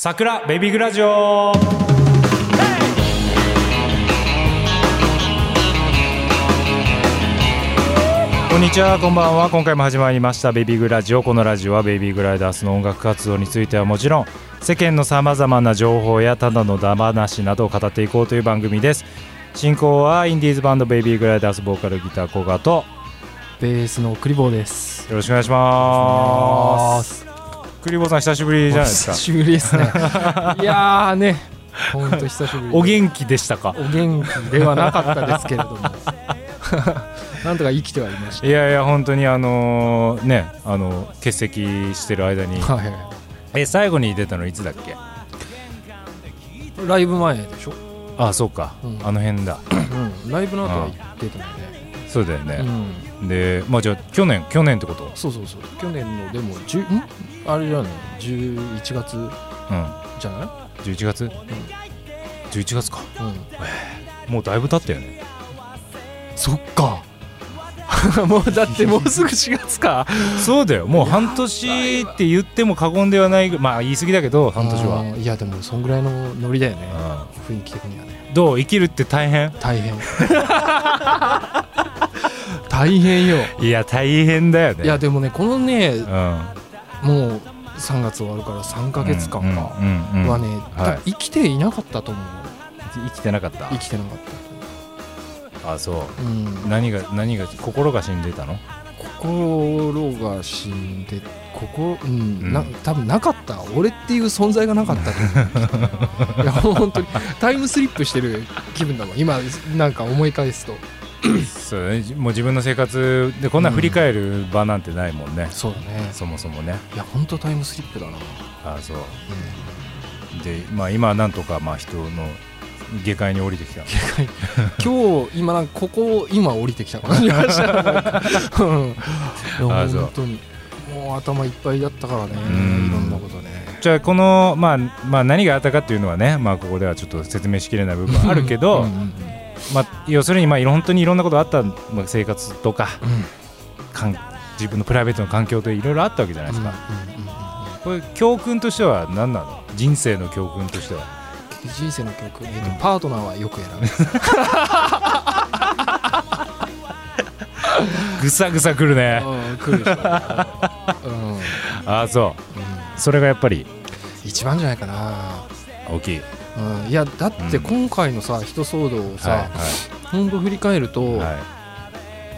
桜ベビーグラジオ。こんにちはこんばんは。今回も始まりましたベビーグラジオ。このラジオはベイビーグライダースの音楽活動についてはもちろん世間のさまざまな情報やただのダマなしなどを語っていこうという番組です。進行はインディーズバンドベイビーグライダースボーカルギターコガとベースのクリボーです。よろしくお願いしますクリボーさん久しぶりじゃないですか久しぶりですね。いやーね、ほんと久しぶりで。お元気でしたか？お元気ではなかったですけれども。なんとか生きてはいましいやいや本当にあのねあの欠席してる間にた。はい。え最後に出たのいつだっけ？ライブ前でしょ？あそうか、うんあの辺だうん。ライブの後は行ってたので。そうだよね、うん。でまあじゃあ去年去年ってこと？そうそうそう。去年のでも十ん？あれじゃない？11月うんじゃない？11月、11月かうん。もうだいぶ経ったよねそっか。もうだってもうすぐ4月か。そうだよもう半年って言っても過言ではないぐまあ言い過ぎだけど半年は、いやでもそんぐらいのノリだよね。う雰囲気的にはね。んどう？生きるって大変？大変 大変よ。いや大変だよね。いやでもねこのねうん。もう3月終わるから3ヶ月間かはね、はい。生きていなかったと思う生きてなかった。生きてなかっあそう。た、うん、何が何が心が死んでたの？心が死んで心うん、うん。な多分なかった。俺っていう存在がなかったと いや本当にタイムスリップしてる気分だもん今なんか思い返すとそうね。もう自分の生活でこんな振り返る場なんてないもんね、そうだね。そもそもね。いや本当タイムスリップだな、あそう。でまあ今はなんとかまあ人の下界に降りてきた。今日今なんかここ今降りてきた感じがした。う。ん本当に。もう頭いっぱいだったからね。いろんんなことね。じゃあこの、まあ、まあ何があったかっていうのはね、まあ、ここではちょっと説明しきれない部分あるけど、うんうんうんまあ、要するにまあいろ本当にいろんなことあった、まあ、生活とかかん自分のプライベートの環境といろいろあったわけじゃないですか、これ教訓としては何なの？人生の教訓としては。人生の曲、えーとパートナーはよく選ぶ。ぐさぐさくるね。うん来るでしょ、うんああそう。それがやっぱり。一番じゃないかな、大きいうん、いやだって今回のさ人騒動をはいさ、ほんと振り返ると、はい、は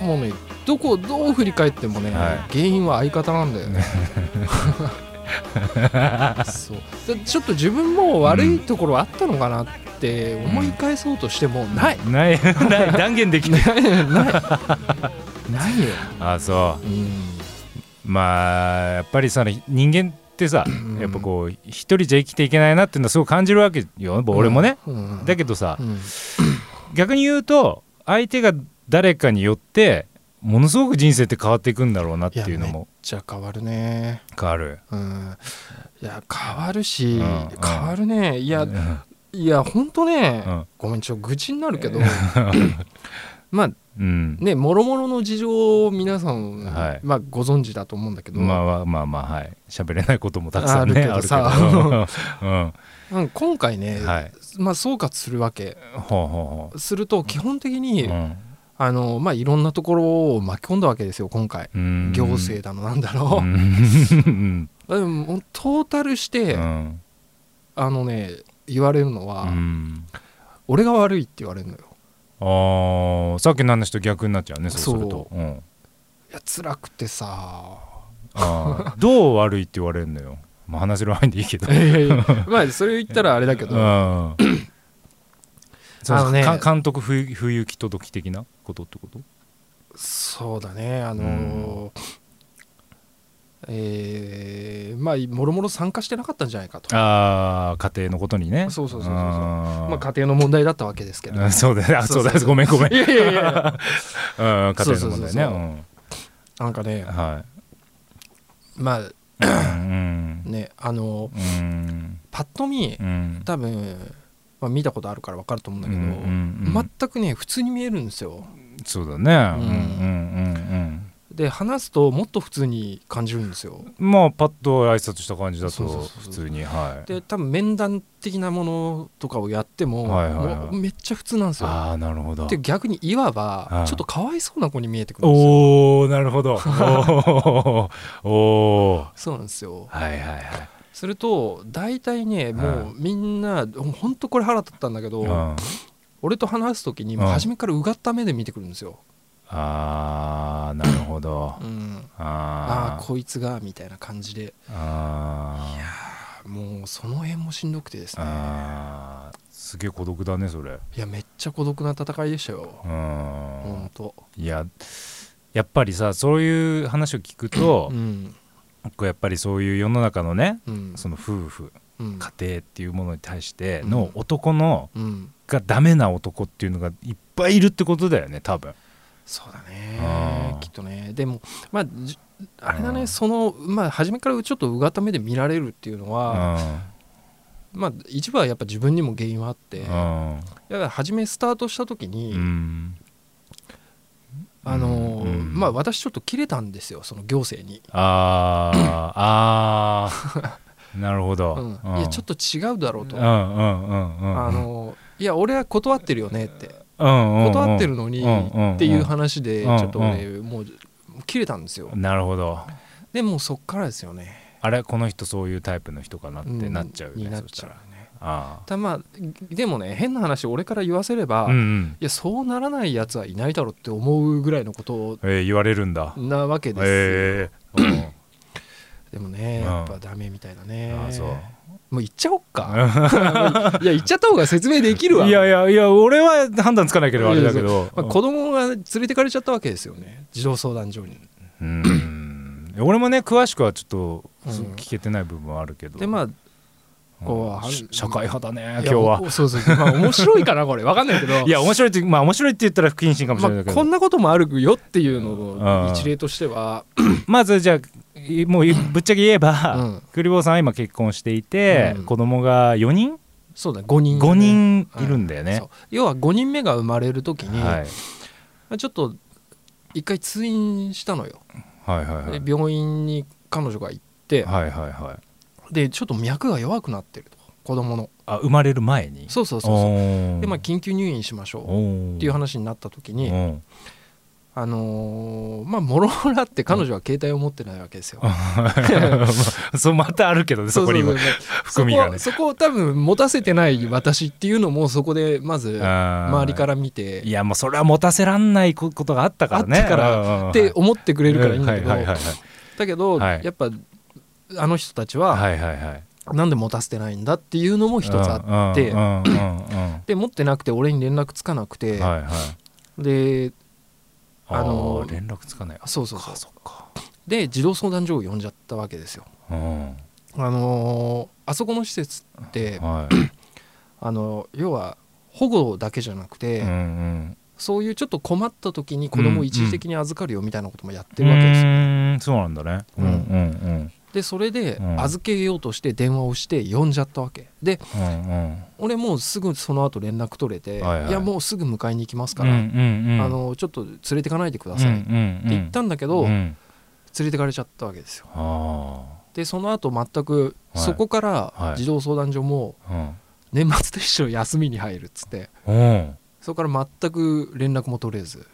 いもうねどこどう振り返ってもね、はい。原因は相方なんだよ。ね そう。でちょっと自分も悪いところあったのかなって思い返そうとしても、ない。ないない。断言できない。ない。ない。ないよ、ああそう。うん、まあやっぱりさ人間ってさん。やっぱこう一人じゃ生きていけないなっていうのはすごい感じるわけよ俺もね、うん、だけどさうん。逆に言うと相手が誰かによってものすごく人生って変わっていくんだろうなっていうのもじゃあ変わるね。変わる。うん。いや変わるし、うん。変わるね。いや、うん。いやほんとね、うん。ごめんちょっと愚痴になるけど まあうん。ねもろもろの事情を皆さん、はい。まあ、ご存知だと思うんだけど、まあまあまあまあはい。喋れないこともたくさんねあるけどさうん。うん。今回ね、はい。まあ、総括するわけ。すると基本的うに、ほううん。あのまあ、いろんなところを巻き込んだわけですよ今回、うん。行政だのなんだろう、うん。でもトータルして、うん。あのね言われるのは、うん。俺が悪いって言われるのよあーさっきの話と逆になっちゃうねそうすると。そう。ん。いや辛くてさ。あー。どう悪いって言われるのよ。まあ話せる範囲でいいけど。いやいやまあそれ言ったらあれだけど、うん。あのね。か監督不不行き届き的なことってこと？そうだね。あのーえーまあもろもろ参加してなかったんじゃないかと。ああ家庭のことにね。そうそうそうそうまあ家庭の問題だったわけですけど、う んそうだね。あそうだごめんごめん。いやいやいや うん家庭の問題ね。なんかねうんはまあいうん。ねあのうん。パッと見うん。多分、まあ、見たことあるから分かると思うんだけど、うんうんうん全くね普通に見えるんですよ。そうだね。うんうんうん。うんで話すともっと普通に感じるんですよ。まあパッと挨拶した感じだと普通にはい。で多分面談的なものとかをやっても,、はいはいはい。めっちゃ普通なんですよ。ああなるほど。で逆にいわばはい。ちょっとかわいそうな子に見えてくるんですよ。おおなるほど。おーおー。そうなんですよ。はいはいはい。すると大体ねもうみんなほんとこれ腹立ったんだけど、うん。俺と話す時に初めからうがった目で見てくるんですよ、ああなるほど。うん、あああこいつがみたいな感じで。ー。あーもうその辺もしんどくてですね。あーすげえ孤独だねそれ。いやめっちゃ孤独な戦いでしたよ。うほんんと。いややっぱりさそういう話を聞くとう、ん。やっぱりそういう世の中のねうん。その夫婦うん。家庭っていうものに対しての男のうん。がダメな男っていうのがいっぱいいるってことだよね多分そうだね。きっとね。でもまあじあれだうんねそのまあ初めからちょっとうがった目で見られるっていうのは、まあ一部はやっぱ自分にも原因はあって、うんだから初めスタートした時に、うん。あのーうん。まあ私ちょっと切れたんですよその行政に、あー。あー。なるほど、うん。いやちょっと違うだろうと、うんうんうんうん。あのーいや俺は断ってるよねって断ってるのにうんっていう話でちうん。ょっと俺もう切れたんですよ。なるほど。でもうそっからですよね。あれこの人そういうタイプの人かなってうん。なっちゃうよね、になっそしたらちゃうね。あただまあでもね変な話俺から言わせれば、いあうんうん。やそうならないやつはいないだろうって思うぐらいのことえー言われるんだ。なわけですよ、ええうん。でもねうんやっぱダメみたいだね。あそうもう言っちゃおっか。いや言っちゃった方が説明できるわ。いやいやいや俺は判断つかないけどあれだけど。まあ、子供が連れてかれちゃったわけですよね。児童相談所に。うん。俺もね詳しくはちょっとうん。聞けてない部分はあるけど。でまあこう社会派だねい今日は。そうそうまあ面白いかなこれ。わかんないけど。いや面白いってまあ面白いって言ったら不謹慎かもしれないまあ、けど、こんなこともあるよっていうのうん。の一例としては、まずじゃあいもうぶっちゃけ言えば、うん。クリボーさんは今結婚していて、うん。子供が4人？そうだ5人、5人いるんだよね。そう、要は5人目が生まれる時に、はい、まあちょっと一回通院したのよ、はいはいはい。で病院に彼女が行って、はいはいはいでちょっと脈が弱くなってると。子供の。あ生まれる前に？そうそうそうでまあ緊急入院しましょう。っていう話になった時に、うんあのーまあもろもらって彼女は携帯を持ってないわけですよ。そうまたあるけどねそこにも。含みがね。そこを多分持たせてない私っていうのもそこでまず周周りから見て。いやもうそれは持たせらんないことがあったからね。あったかららって思ってくれるからいいんだけどだけどはい。やっぱあの人たちははいはいはい。なんで持たせてないんだっていうのも一つあってうんうんうんうんで持ってなくて俺に連絡つかなくてはいはい。でああのの連絡つかない。そうそうそう。そっかで児童相談所を呼んじゃったわけですよ。うん。あのーあそこの施設ってはい。あの要は保護だけじゃなくて、うんうん。そういうちょっと困った時に子供を一時的に預かるよみたいなこともやってうるわけですよ。ーん。そうなんだね。ううんんうんでそれでうん。預けようとして電話をして呼んじゃったわけ。でうんうん。俺もうすぐその後連絡取れて、はいはい。いやもうすぐ迎えに行きますうんうから、んうん。あのちょっと連れてかないでくださいって言ったんだけど、連うん。れてかれちゃったわけですよ。あでその後全くはい。そこからはい。児童相談所もあ年末年始の休みに入るっつって。うんうん。そこから全く連絡も取れず。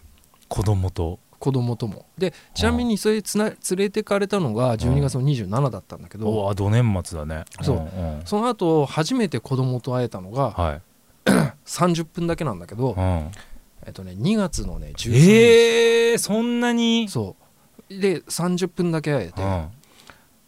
子供と子供とも。でちなみにそれつな連れてかれたのが12月の27だったんだけど、おおど年末だね。そう。んん。その後初めて子供と会えたのがはい。30分だけなんだけど、うん。えっとね、2月のね13日、えーそんなに？そう。で30分だけ会えて、うん。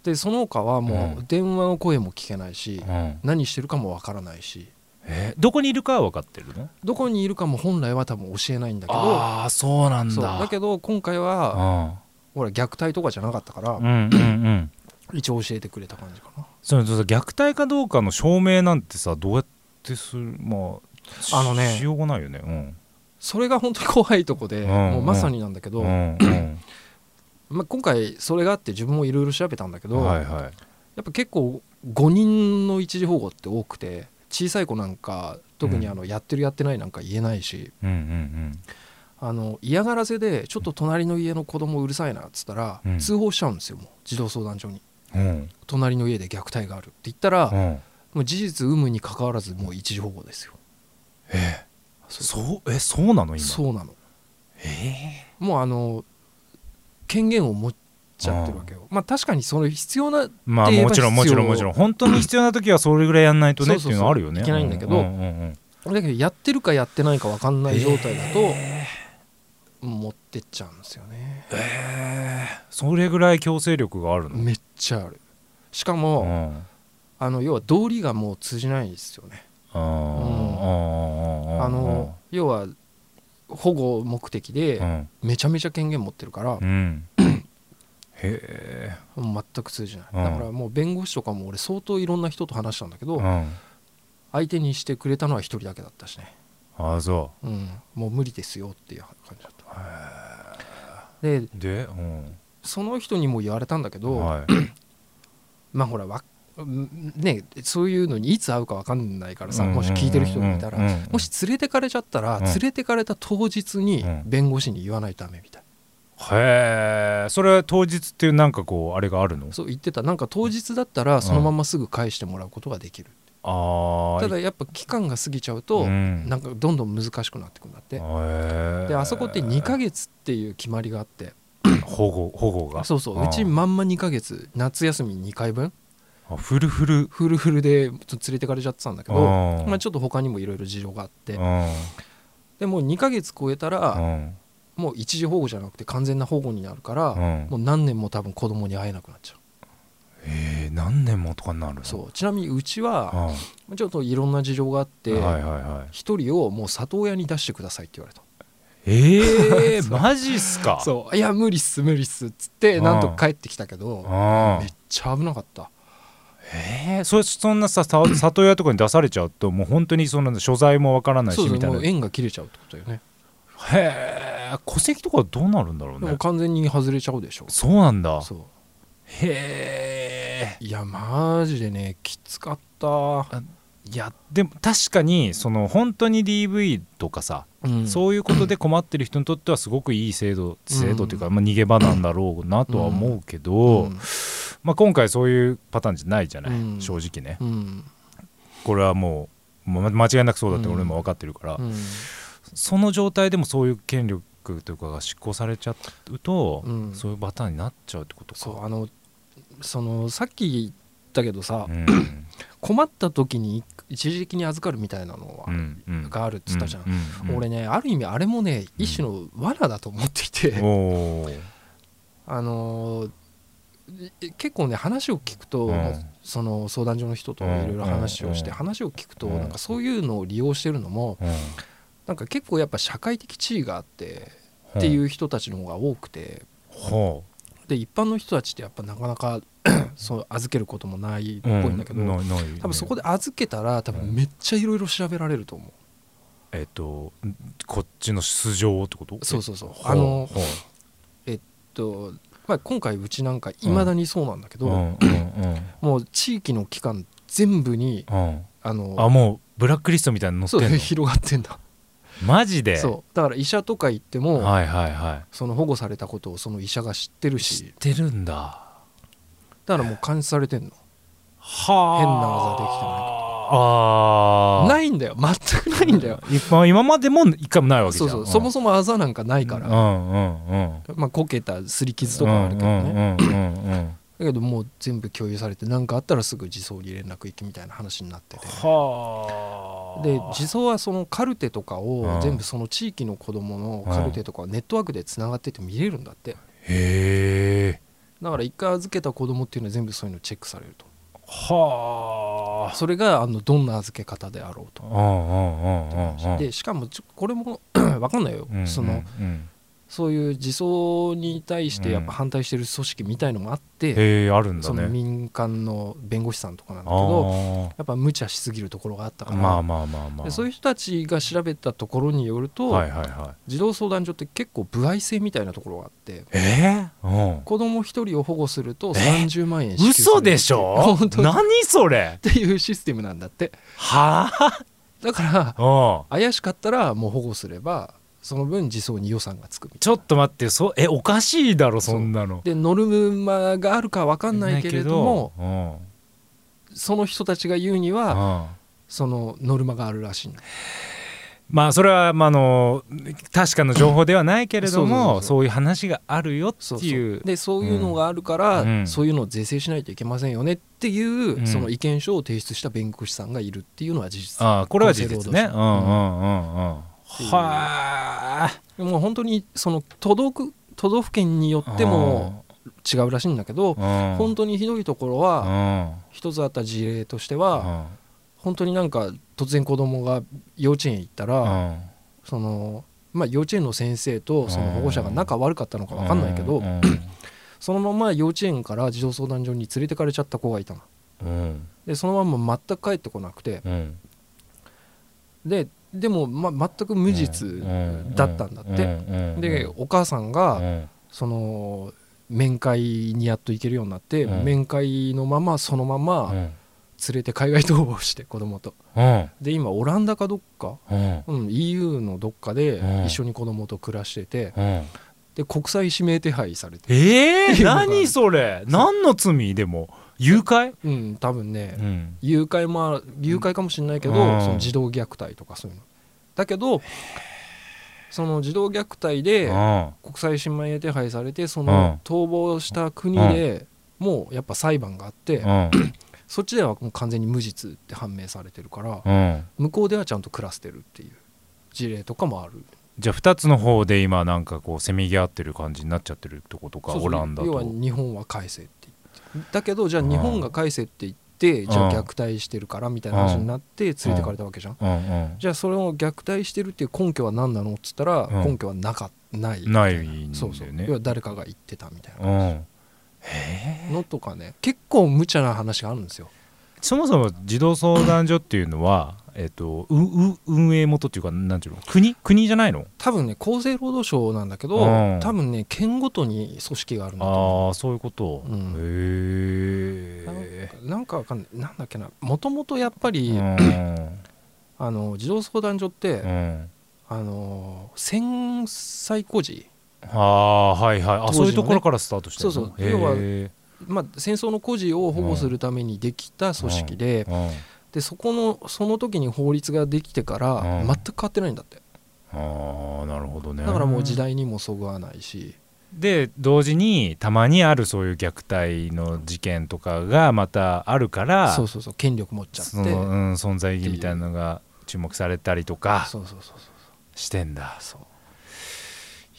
でその他はもうう電話の声も聞けないし、うん。何してるかもわからないしえーどこにいるかは分かってるの？どこにいるかも本来は多分教えないんだけど。ああそうなんそう。だだけど今回はほら虐待とかじゃなかったから、うんうんうん。うん一応教えてくれた感じかな。それさ虐待かどうかの証明なんてさどうやってするまああのねしようがないよね。うん。それが本当に怖いとこで、うんもうまさになんだけど、うんうん。まあ、今回それがあって自分もいろいろ調べたんだけど、はいはい。やっぱ結構5人の一時保護って多くて小さい子なんか特にあのやってるやってないなんか言えないし、うんうんあの嫌がらせでちょっと隣の家の子供うるさいなっつったら、うん。通報しちゃうんですよもう。児童相談所に。うん。隣の家で虐待があるって言ったら、うん。もう事実有無に関わらずもう一時保護ですよ。えそうえそうなの今？そうなの。えもうあの権限を持っちゃってるわけよ。まあ確かにその必要なまあもちろんもちろんもちろん。本当に必要な時はそれぐらいやんないとねっていうのはあるよね。いけないんだけど。うんうんうんだけどやってるかやってないか分かんない状態だと、え持ってっちゃうんですよね。ーえー。それぐらい強制力があるの？めっちゃある。しかうも、ん。あの要は道理がもう通じないですよね。あー。あの要は保護目的うでん。めちゃめちゃ権限持ってるからう、んへもう全く通じない、うん。だからもう弁護士とかも俺相当いろんな人と話したんだけど、相手にしてくれたのは一人だけだったしね、ああそう。ん、もう無理ですよっていう感じだった。でうでうん。その人にも言われたんだけど、はい。まあほらわうんねそういうのにいつ会うか分かんないからさ、うん。もし聞いてる人がいたら、もし連れてかれちゃったら、うん。連れてかれた当日にうん。弁護士に言わないとダメみたいへえそれは当日っていうなんかこうあれがあるの？そう言ってた。なんか当日だったらそのまますぐ返してもらうことができる、ああただやっぱ期間が過ぎちゃうと、うん。なんかどんどん難しくなってくんだって、へえであそこって2ヶ月っていう決まりがあって。保護保護が？そうそう。うちまんま2ヶ月夏休み2回分。あフルフル？フルフルで連れてかれちゃってたんだけどうん。まあ、ちょっと他にもいろいろ事情があって。うん。でもう2ヶ月超えたらうんもう一時保護じゃなくて完全な保護になるからうん。もう何年も多分子供に会えなくなっちゃう。えー何年もとかになるの？そう。ちなみにうちはあちょっといろんな事情があってはいはいはい。一人をもう里親に出してくださいって言われた。ええ そう。マジっすか？そう。いや無理っす無理っすっつってうん。なんとか帰ってきたけどあめっちゃ危なかった。えー、そそんなささ里親とかに出されちゃうともう本当にその所在もわからないしみたいな。縁が切れちゃうってことだよね。え戸籍とかどうなるんだろうね。でも完全に外れちゃうでしょ。そうなんだ。そへえ。ういやマジでねきつかった。いやでも確かにその本当に DV とかさ、うん。そういうことで困ってる人にとってはすごくいい制度制度というか、まあ、逃げ場なんだろうなとは思うけど、うん。まあ、今回そういうパターンじゃないじゃない、うん。正直ね。うん。これはもう間違いなくそうだって俺も分かってるから、うん。その状態でもそういう権力というかが執行されちゃうと、うん。そういうパターンになっちゃうってことか。そうあのそのさっき言ったけどさ、うん。困った時に一時的に預かるみたいなのは、うんうん。があるっつったじゃん、うううん。俺ねある意味あれもね一種の罠だと思っていて、あの結構ね話を聞くと、うん。その相談所の人といろいろ話をして、うん。話を聞くと、うん。なんかそういうのを利用してるのもうん。なんか結構やっぱ社会的地位があってっていう人たちの方が多くて。ほで一般の人たちってやっぱなかなか そう預けることもないっうぽいんだけど、うないない多分そこで預けたら多分めっちゃいろいろ調べられると思う。えっとこっちの素性ってこと？そうそうそう。ほあのほう。とまあ、今回うちなんかいまだにそうなんだけど、うんうんうん。もう地域の機関全部にうん。あのあもうブラックリストみたいなの載ってんの？広がってんだマジで？そう。だから医者とか行っても、はいはいはい。その保護されたことをその医者が知ってる知っしてるんだ。だからもう監視されてんの。はあ。変な技できてないかああないんだよ。全くないんだよ、今今までも一回もないわけじゃそうんそう。そもそもあざなんかないから、うんうんうん。まあこけたすり傷とかはあるけどね、うんうんうんうんだけどもう全部共有されて何かあったらすぐ児相に連絡行きみたいな話になっててはあで児相はそのカルテとかうん。を全部その地域の子どものカルテとかをネットワークでつながってて見れるんだって。へえだから一回預けた子供っていうのは全部そういうのチェックされると。はあ。それがあのどんな預け方であろうと。うんうんうんうんうん。でしかもこれも 分かんないよ、うんそのうんそういう児相に対してやっぱ反対してる組織みたいのもあって、へえあるんだそのね民間の弁護士さんとかなんだけあどー。やっぱ無茶しすぎるところがあったから、まあまあまあまあ。でそういう人たちが調べたところによると、はいはいはい。児童相談所って結構歩合制みたいなところがあってえー？うん。子供一人を保護するとえ30万円支給嘘でしょ？何それ？ていうシステムなんだって。はだからあ怪しかったらもう保護すればその分自走に予算がつくちょっと待ってそえおかしいだろそんなの。なでノルマがあるか分かんないけれどももその人たちが言うにはそのノルマがあるらしいまあそれは、まあ、あの確かな情報ではないけれどもそういう話があるよっていう。そうでそういうのがあるから、うん。そういうのを是正しないといけませんよねっていう、うん。その意見書を提出した弁護士さんがいるっていうのは事実。ああこれは事実ね。うんうんうんうんはあ。もう本当にその都道府都道府県によっても違うらしいんだけど、うん。本当にひどいところうはん。一つあった事例としてうは、ん。本当になんか突然子供が幼稚園行ったら、うん。そのまあ、幼稚園の先生とその保護者が仲悪かったのか分かんないけど、うん。そのまま幼稚園から児童相談所に連れてかれちゃった子がいたの。うんでそのまま全く帰ってこなくてうんででも、ま、全く無実だったんだって。でお母さんがその面会にやっと行けるようになって、うん。面会のままそのまま連れて海外逃亡して子供と。で今オランダかどっか、うん、EU のどっかでうん。一緒に子供と暮らしててで国際指名手配されて。えー、っていうのが何それ？何の罪？でも誘拐？うん多分ね。うん。誘拐もあ誘拐かもしれないけど、うん。その児童虐待とかそういうの。だけどその児童虐待でうん。国際指名手配されてそうん。の逃亡した国でもうやっぱ裁判があって、うん。そっちではもう完全に無実って判明されてるからうん。向こうではちゃんと暮らしてるっていう事例とかもある。じゃあ2つの方で今なんかこうせめぎ合ってる感じになっちゃってるってことかオランダ要はと日本は返せってだけどじゃあ日本が返せって言ってじゃあ虐待してるからみたいな話になって連れてかれたわけじゃん。じゃあそれを虐待してるっていう根拠は何なのっつったらうん。根拠はなかない。ないんだそうそう。要は誰かが言ってたみたいなうん。へえのとかね。結構無茶な話があるんですよ。そもそも児童相談所っていうのはえっとうう運営元っていうかなんていうの？国？国じゃないの？多分ね厚生労働省なんだけどうん。多分ね県ごとに組織があるんだああそういうこと、うん。へうえなんかなんかわかんない。なんだっけな。もともとやっぱり、うん。あの児童相談所って、うん。あの戦災孤児ああはいはい。ね。そういうところからスタートしてそうそう。へ要はえまあ、戦争の孤児を保護するためにできた組織で,、うんでそこのその時に法律ができてからうん。全く変わってないんだって。ああなるほどね。だからもう時代にもそぐわないし。で同時にたまにあるそういう虐待の事件とかがまたあるからそうそうそう権力持っちゃって。その、うん、存在意義みたいなのが注目されたりとかそうそうそうそう。してんだ。そう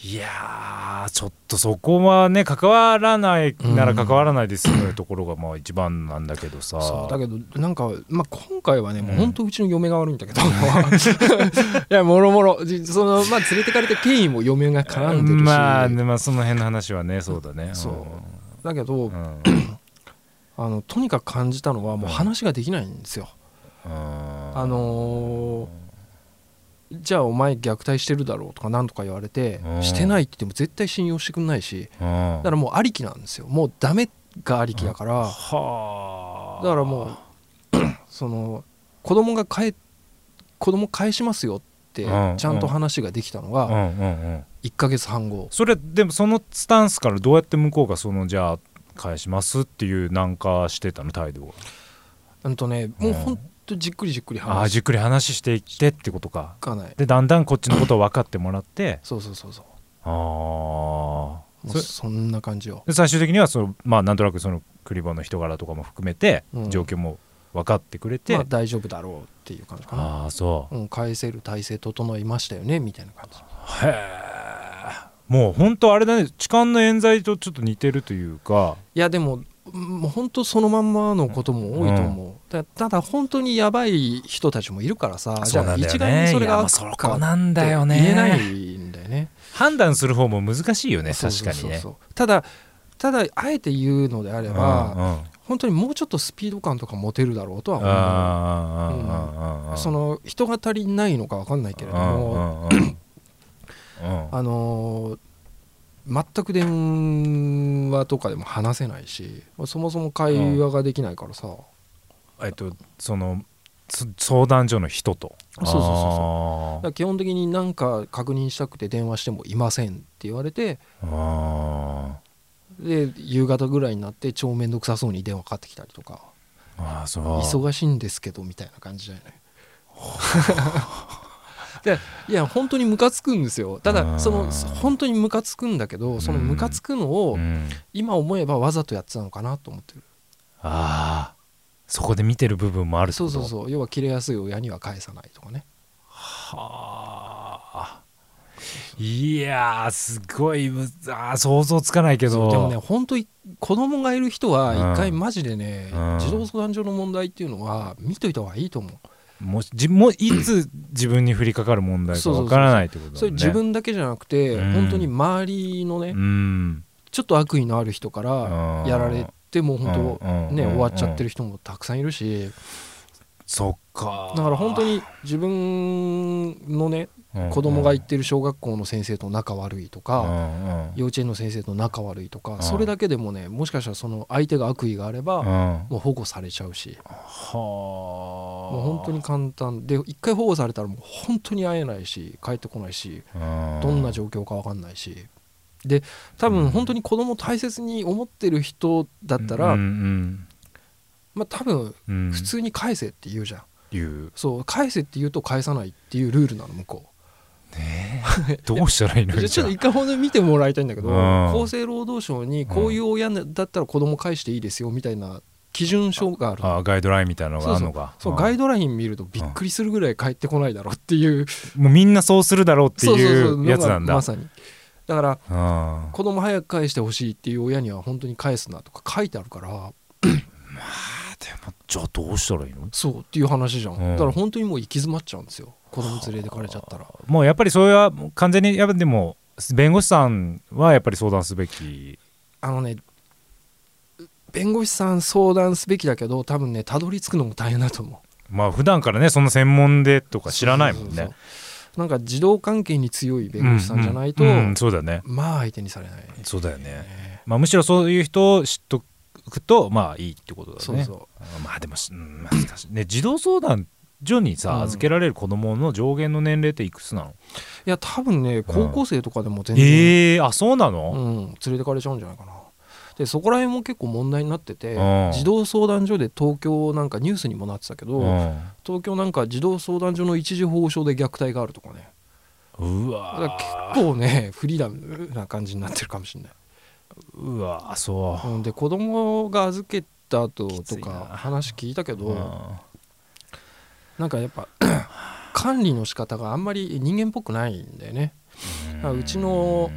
いやーちょっとそこはね関わらないなら関わらないで済むところがまあ一番なんだけどさ、そうだけどなんか、まあ、今回はね、もううん本当うちの嫁が悪いんだけど。いやもろもろじその、まあ、連れてかれた経緯も嫁が絡んでるし、まあ、ねまあその辺の話はねそうだね。そう。だけど、うん、う んあのとにかく感じたのはもう話ができないんですよ。あのーじゃあお前虐待してるだろうとか何とか言われて、うん。してないって言っても絶対信用してくんないしうん。だからもうありきなんですよ。もうダメがありきだから、はあ。だからもう その子供が帰子供返しますよってうん。ちゃんと話ができたのうん。がうん。うん。1ヶ月半後。それでもそのスタンスからどうやって向こうがそのじゃあ返しますっていうなんかしてたの態度がうんとねもうほんとじっくりじっくりああ話じっくり話していってってことか。かない。でだんだんこっちのことを分かってもらって。そうそうそうそう。ああもそんな感じよ。で最終的にはそのまあなんとなくそのクリボーの人柄とかも含めてうん。状況も分かってくれて、まあ大丈夫だろうっていう感じかな。ああそう。うん、返せる体制整いましたよねみたいな感じ。へえもう本当あれだね。痴漢の冤罪とちょっと似てるというか。いやでももう本当そのまんまのことも多いと思う、たただ本当にやばい人たちもいるからさじゃあ一概にそれがそ悪かこなんだよね。言えないんだよね。判断する方も難しいよね確かにね。ただただあえて言うのであれば、うんうん本当にもうちょっとスピード感とか持てるだろうとは思う。あーあーその人が足りないのか分かんないけれども、うんうんうん。うん。あのー全く電話とかでも話せないしそもそも会話ができないからさ、えっとそのそ相談所の人と。そうそうそうそう。基本的に何か確認したくて電話してもいませんって言われてで夕方ぐらいになって超面倒くさそうに電話かかってきたりとか。忙しいんですけどみたいな感じだよねでいや本当にムカつくんですよ。ただその本当にムカつくんだけどそのムカつくのをうん。今思えばわざとやってたのかなと思ってる。ああそこで見てる部分もあるそうそうそう。要は切れやすい親には返さないとかね。はあ。いやーすごいむあー想像つかないけど。でもね本当に子供がいる人はうん。一回マジでね、うん。児童相談所の問題っていうのは見といた方がいいと思うもしじもいつ自分に降りかかる問題かわからないってことだね。自分だけじゃなくて、うん。本当に周りのね、うん。ちょっと悪意のある人からやられてもう本当ね、終わっちゃってるる人もたくさんいるし。そっかだから本当に自分のね子供が行ってる小学校の先生と仲悪いとか、幼稚園の先生と仲悪いとか、ん。それだけでもねもしかしたらその相手が悪意があれば、うん。もう保護されちゃうし。はもう本当に簡単。で一回保護されたらもう本当に会えないし帰ってこないしどんな状況か分かんないし。で多分本当に子供を大切に思ってる人だったら、うんまあ多分うん。うん普通に返せって言うじゃん、言う。そう返せって言うと返さないっていうルールなの向こねえ。どうしたらいいの？ちょっと一回ほんとに見てもらいたいんだけど、うん。厚生労働省にこういう親だったら子供返していいですよみたいな基準書があるの。あガイドラインみたいなのがあるのか。そうガイドライン見るとびっくりするぐらい返ってこないだろうっていう、もうみんなそうするだろうってそうそうそういう。やつなんだ。まさに。だからうん。子供早く返してほしいっていう親には本当に返すなとか書いてあるから。でもじゃあどうしたらいいの？そうっていう話じゃん、うん。だから本当にもう行き詰まっちゃうんですよ子供連れてかれちゃったら。もうやっぱりそれは完全にやっぱでも弁護士さんはやっぱり相談すべき。あのね弁護士さん相談すべきだけど多分ねたどり着くのも大変だと思う。まあ普段からねその専門でとか知らないもんね。なんか児童関係に強い弁護士さんじゃないと、うんうんそうだね。まあ相手にされない、そうだよね。ね。まあむしろそういう人を知っとくとまあいいってことだね。そうそう。まあでもし、うん、難しい。ね児童相談所にさ、うん。預けられる子供の上限の年齢っていくつなの？いや多分ね高校生とかでも全然、ええー、あそうなの、うん、連れてかれちゃうんじゃないかな。でそこら辺も結構問題になっててうん。児童相談所で東京なんかニュースにもなってたけど、うん。東京なんか児童相談所の一時保護所で虐待があるとかね。うわ結構ねフリーダムな感じになってるかもしれない、うわそう。うん、で子供が預けた後とか話聞いたけど、うんなんかやっぱ 管理の仕方があんまり人間っぽくないんだよね。あうちの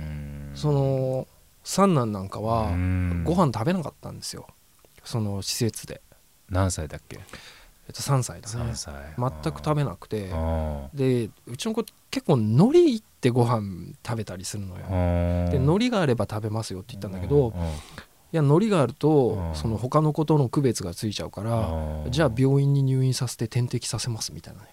その三男なんかはうん。ご飯食べなかったんですよ。その施設で、何歳だっけ？えっと、3歳だね。3歳。全く食べなくて。うんでうちの子結構海苔ってご飯食べたりするのよ。うんで海苔があれば食べますよって言ったんだけどうんいや海苔があるとうん。その他の子との区別がついちゃうからうん。じゃあ病院に入院させて点滴させますみたいなね。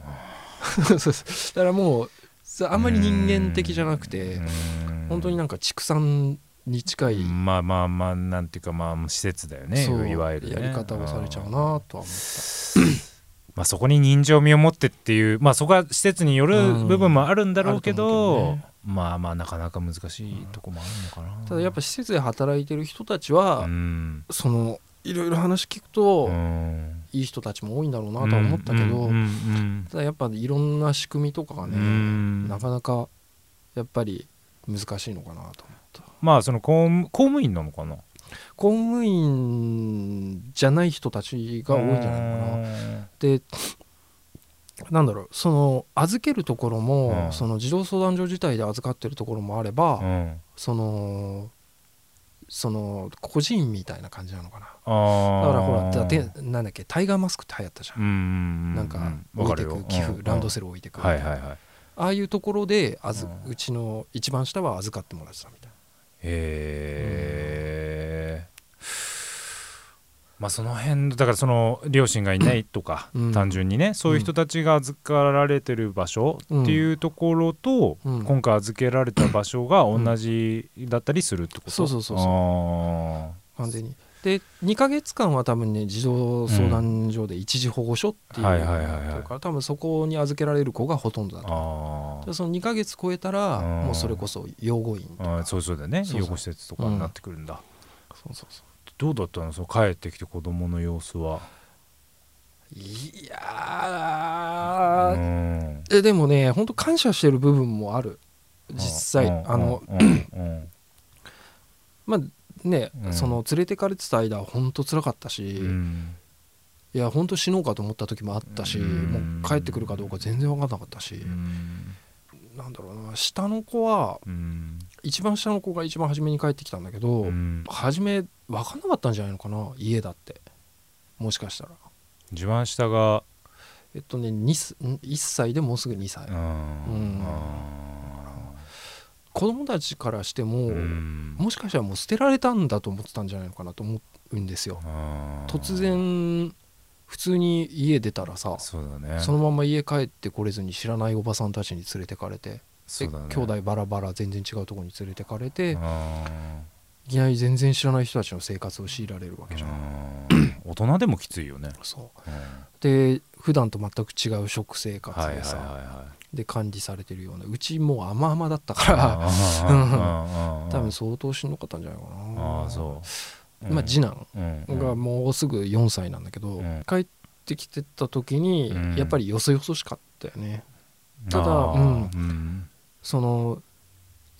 だからもうさあんまり人間的じゃなくてうん。本当になんか畜産に近いまあまあまあなんていうかまあ施設だよね。そういわゆる、ね、やり方をされちゃうなとは思った。まあ、そこに人情味を持ってっていうまあそこは施設による部分もあるんだろうけど,、うんまあまあなかなか難しいとこもあるのかな、ただやっぱ施設で働いてる人たちは、うん。そのいろいろ話聞くと、うん。いい人たちも多いんだろうなとは思ったけど、うんうんただやっぱいろんな仕組みとかがね、うん。なかなかやっぱり難しいのかなと思った。まあその公務公務員なのかな？公務員じゃない人たちが多いんじゃないのかな。でなんだろうその預けるところも、うん。その児童相談所自体で預かってるところもあれば、うん。そのその個人みたいな感じなのかな。だからほらだってなんだっけタイガーマスクって流行ったじゃん、うんうんうんなんかわ置いてく寄付、うん。ランドセル置いてく、はいはいはい。ああいうところであず、ううんちの一番下は預かってもらってたみたいへえまあその辺だからその両親がいないとか、うん。単純にねそういう人たちが預かられてる場所っていうところと、うん。今回預けられた場所が同じだったりするってこと、そうそうそうそう。あ完全に。で2ヶ月間は多分ね児童相談所で一時保護所っていうのがあるから多分そこに預けられる子がほとんどだと。あでその2ヶ月超えたらうん。もうそれこそ養護院とあかそうそうだよね。そうそう。養護施設とかになってくるんだ、そうそうそどうだったの？その帰ってきて子供の様子は。ういやー、うん。えでもね本当感謝してる部分もある。実際うん。あのまあね、うん。その連れてかれてた間は本当辛かったし、うん。いや本当死のうかと思った時もあったし、うん。もう帰ってくるかどうか全然分かんなかったし、うん。なんだろうな下の子はうん。一番下の子が一番初めに帰ってきたんだけど、うん。初め分かんなかったんじゃないのかな家だって。もしかしたら。一番下が。えっとね2すん1歳でもうすぐ2歳、うん。子供たちからしても、もしかしたらもう捨てられたんだと思ってたんじゃないのかなと思うんですよ。突然普通に家出たらさそね。そのまま家帰ってこれずに知らないおばさんたちに連れてかれてね。兄弟バラバラ全然違うところに連れてかれてあいきなり全然知らない人たちの生活を強いられるわけーじゃん。うん。大人でもきついよね。そう。うん。で普段と全く違う食生活はいはいでさ、はいはい。で管理されてるようなうちもう甘々だったから多分相当しんどかったんじゃないかな。ああそう。まあ次男うん。がもうすぐ4歳なんだけど、うん。帰ってきてた時にうん。やっぱりよそよそしかったよね、ただうん。その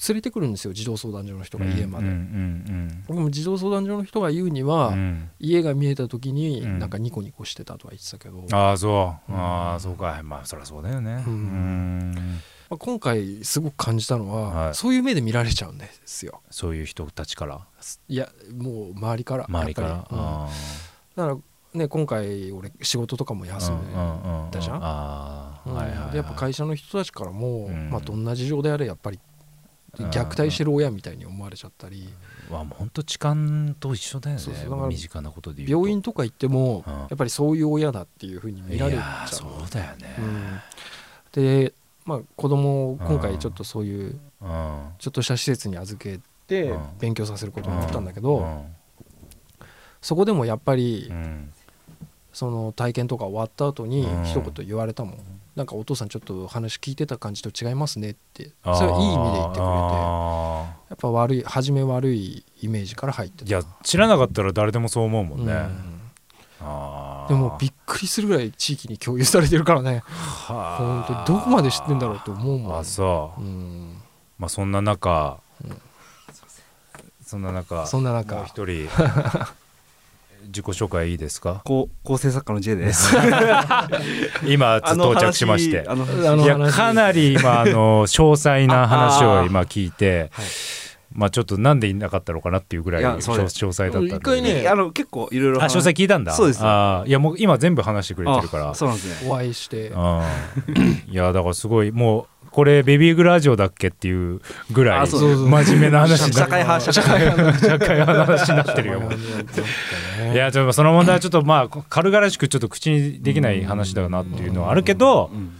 連れてくるんですよ児童相談所の人が家まで、も児童相談所の人が言うにうんは、うん。家が見えた時にうん。なんかニコニコしてたとは言ってたけど、ああそう。うん。ああそうか。まあそりゃそうだよね。まあ、今回すごく感じたのは、はい。そういう目で見られちゃうんですよ。そういう人たちから？いやもう周りから周りから？だからね今回俺仕事とかもー休んうんだじゃんやっぱ会社の人たちからも、うん。まあ、どんな事情であれやっぱりうん虐待してる親みたいに思われちゃったり、わもう本当痴漢と一緒だよね。身近なことで病院とか行っても、うん。やっぱりそういう親だっていうふうに見られちゃいやーそうだよね。うん。で、まあ、子供を今回ちょっとそういううん。ちょっとした施設に預けてうん。勉強させることになったんだけど、うん。そこでもやっぱりうん。その体験とか終わった後にうん。一言言われたもん、なんかお父さんちょっと話聞いてた感じと違いますねってそれはいい意味で言ってくれてあやっぱ悪い初め悪いイメージから入ってた。ーいや知らなかったら誰でもそう思うもんね、うん。でもびっくりするぐらい地域に共有されてるからね。は本当にどこまで知ってんだろうって思うもん。あそう、うん。まあそんな中、うん。そんな中そんな中。もう一人 自己紹介いいですか？こう構成作家の J です。今到着しまして。あのあ話いやかなり今あの詳細な話を今聞いてはい。まあちょっとなんでいなかったのかなっていうぐらい詳細だったんで。一回ねあの結構いろいろあ詳細聞いたんだ。そうです。あーいやもう今全部話してくれてるから。あそうなんですね。お会いして。うん。いやだからすごいもうこれベビーグラジオだっけっていうぐらい真面目な話社会派社会派社会派の話になってるよもういやちょっとその問題はちょっとまあ軽々しくちょっと口にできない話だなっていうのはあるけどうん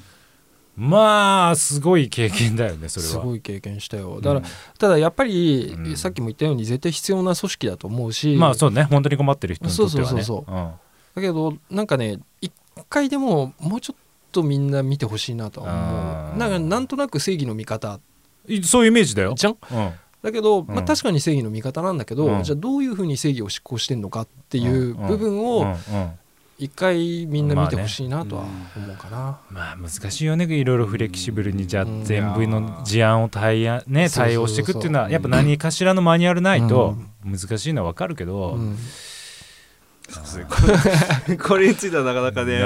まあすごい経験だよねそれは。すごい経験したよ。だから、ただやっぱり、うん。さっきも言ったように絶対必要な組織だと思うし。まあそうね。本当に困ってる人にとってはね。そうそうそうう。んだけどなんかね一回でももうちょっとみんな見てほしいなと思う。なんかなんとなく正義の味方。いそういうイメージだよ。じゃん。うん。だけど、まあ、うん確かに正義の味方なんだけど、うん。じゃあどういうふうに正義を執行してんのかっていう部分うん。をうん。一回みんな見てほしいなとは思うかな。まあ難しいよねいろいろフレキシブルにじゃあうん。全部の事案を対案ね対応していくっていうのはやっぱ何かしらのマニュアルないと難しいのはわかるけど、うん これについてはなかなかね。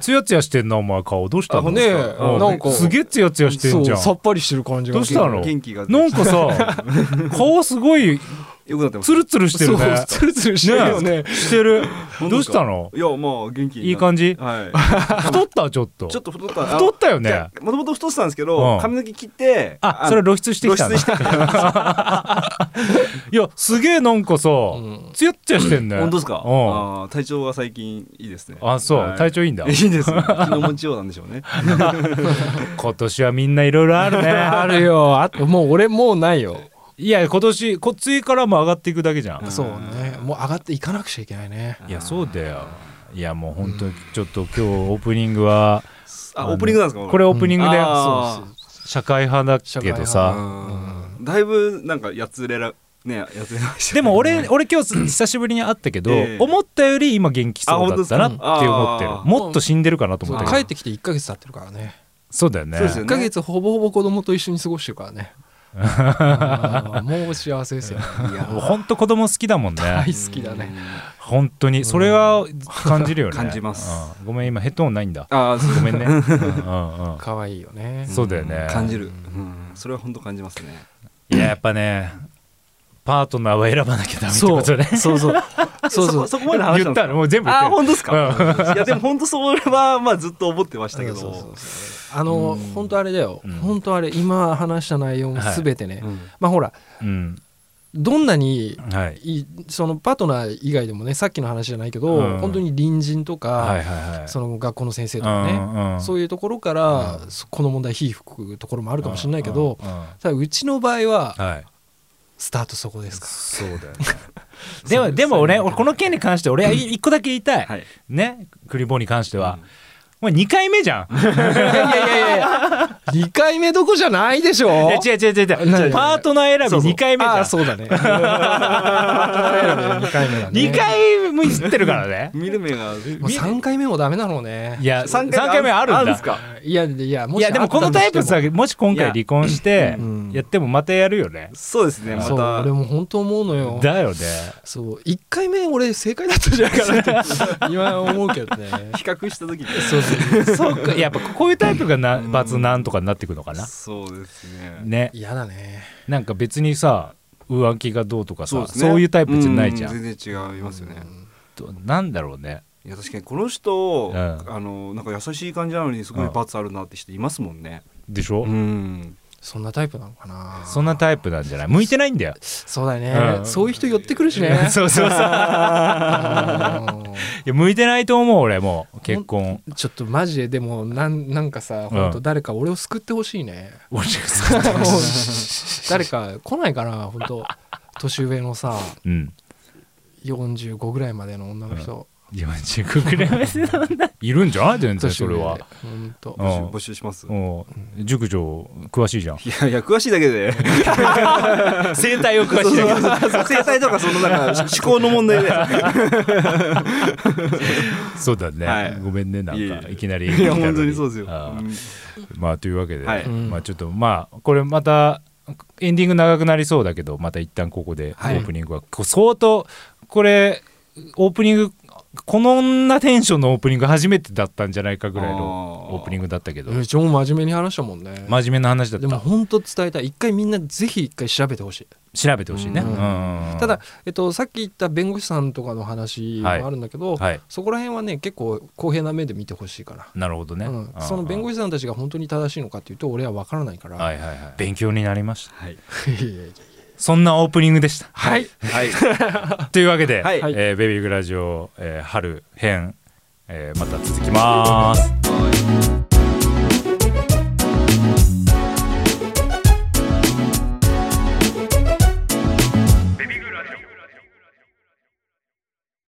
つや。つやしてんなお前顔。どうしたの？あねなんかすげえつやつやしてんじゃん。さっぱりしてる感じがどうしたの？なんかさ 顔すごいよくなってます。ツルツルしてるね。そうツルツルしてるよね。してる。どう本当ですかしたの？いやまあ元気にいい感じ？はい。太った？ちょっと。ちょっと太った。太ったよね。もともと太ってたんですけうん。ど髪の毛切ってあそれ露出してきた露出して いやすげえなんかさうん。つやっちゃしてんね。本当ですか？うん。あー体調が最近いいですね。あそう、はい。体調いいんだ。いいです。気の持ちようなんでしょうね。今年はみんないろいろあるね。あるよ。あともう俺もうないよいや今年こ次からも上がっていくだけじゃん、うん。そうね。もう上がっていかなくちゃいけないね。いやそうだよ。いやもう本当にちょっと今日オープニングはあオープニングなんですか？これオープニングであそうそう社会派だけどうさんだいぶなんかやつれらねやつれましたね。でも俺俺今日久しぶりに会ったけど、ええ。思ったより今元気そうだったなって思ってる。もっと死んでるかなと思って帰ってきて1ヶ月経ってるからね。そうだよね。そうですよ1ヶ月ほぼほぼ子供と一緒に過ごしてるからねもう幸せですよ。いや本当子供好きだもん大ね好きだね。本当に。それは感じるよね。感じます。うんごめん今ヘッドホンないんだ。あごめんね。うんうんいよね。そうだよね。感じる、うん、それは本当感じますね。いややっぱねパートナーは選ばなきゃダメってことね。そう。そうそう。そうそこまで話した言ったの？もう全部あ本当ですか？いやでも本当それはまあずっと思ってましたけど。そうそうそうあのうん。本当あれだよ。うん。本当あれ今話した内容も全てね。うん。まあほらうん。どんなにはい。いそのパートナー以外でもねさっきの話じゃないけど、うん。本当に隣人とか、はいはいはい。その学校の先生とかね、うんうんそういうところから、うん。そこの問題火吹くところもあるかもしれないけど、うんうんうん。ただうちの場合ははい。スタートそこですか。そうだよね。でもでも俺俺この件に関して俺は一個だけ言いたい、はい。ね？クリボーに関しては、もう2回目じゃん。いやいやいやいや2回目どこじゃないでしょ。いや違う違う違う違う。何？パートナー選び2回目じゃん。ああそうだね。パートナー選び2回目だね。2回も知ってるからね。見る目がもう3回目もダメだろうね。いや3三回目あるんだ。ですか？いやいやもしいやでもこのタイプさもし今回離婚してうん。やってもまたやるよね。そうですねもそうまた。俺も本当思うのよ。だよね。そう1回目俺正解だったんじゃないかなって 今思うけどね。比較した時に。そうそう そうか。やっぱこういうタイプがなうん。罰なんとかになってくのかな。そうですね。ね。嫌だね。なんか別にさ浮気がどうとかさそうですね。そういうタイプじゃないじゃん。う全然違いますよね。となんだろうね。いや確かにこの人、うん。あのなんか優しい感じなのにすごい罰あるなって人いますもんね。でしょ、うんそんなタイプなのかな？そんなタイプなんじゃない？向いてないんだよ。そうだよね、うん。そういう人寄ってくるしね。そうそうそう。うんいや向いてないと思う俺もう結婚。ちょっとマジででもなんなんかさ本当誰か俺を救ってほしいね、う誰か来ないかな？本当。年上のさうん。45ぐらいまでの女の人、45ぐらいまでなんだいるんじゃない全然それは本当うん募集します塾長詳しいじゃんいやいや詳しいだけで生態を詳しいだけど生態とかそのなんか思考の問題でそうだね、はいごめんねなんかいきなりいや本当にそうですよ、あうんまあというわけで、はいまあちょっとまあこれまたエンディング長くなりそうだけどまた一旦ここでオープニングは、こう相当これオープニングこんなテンションのオープニング初めてだったんじゃないかぐらいのオープニングだったけど。めっちゃ真面目に話したもんね。真面目な話だった。でも本当伝えたい。一回みんなぜひ一回調べてほしい。調べてほしいね、ただ、えっと、さっき言った弁護士さんとかの話もあるんだけど、はい。そこら辺はね結構公平な目で見てほしいかな、なるほどね、うん、その弁護士士さんたちが本当に正しいのかっていうと俺は分からないから、はいはいはい。勉強になりました。はい。いやいやいやそんなオープニングでした。はい。はい。というわけで、はい。えーベビーグラジオ、えー春編、えーまた続きます。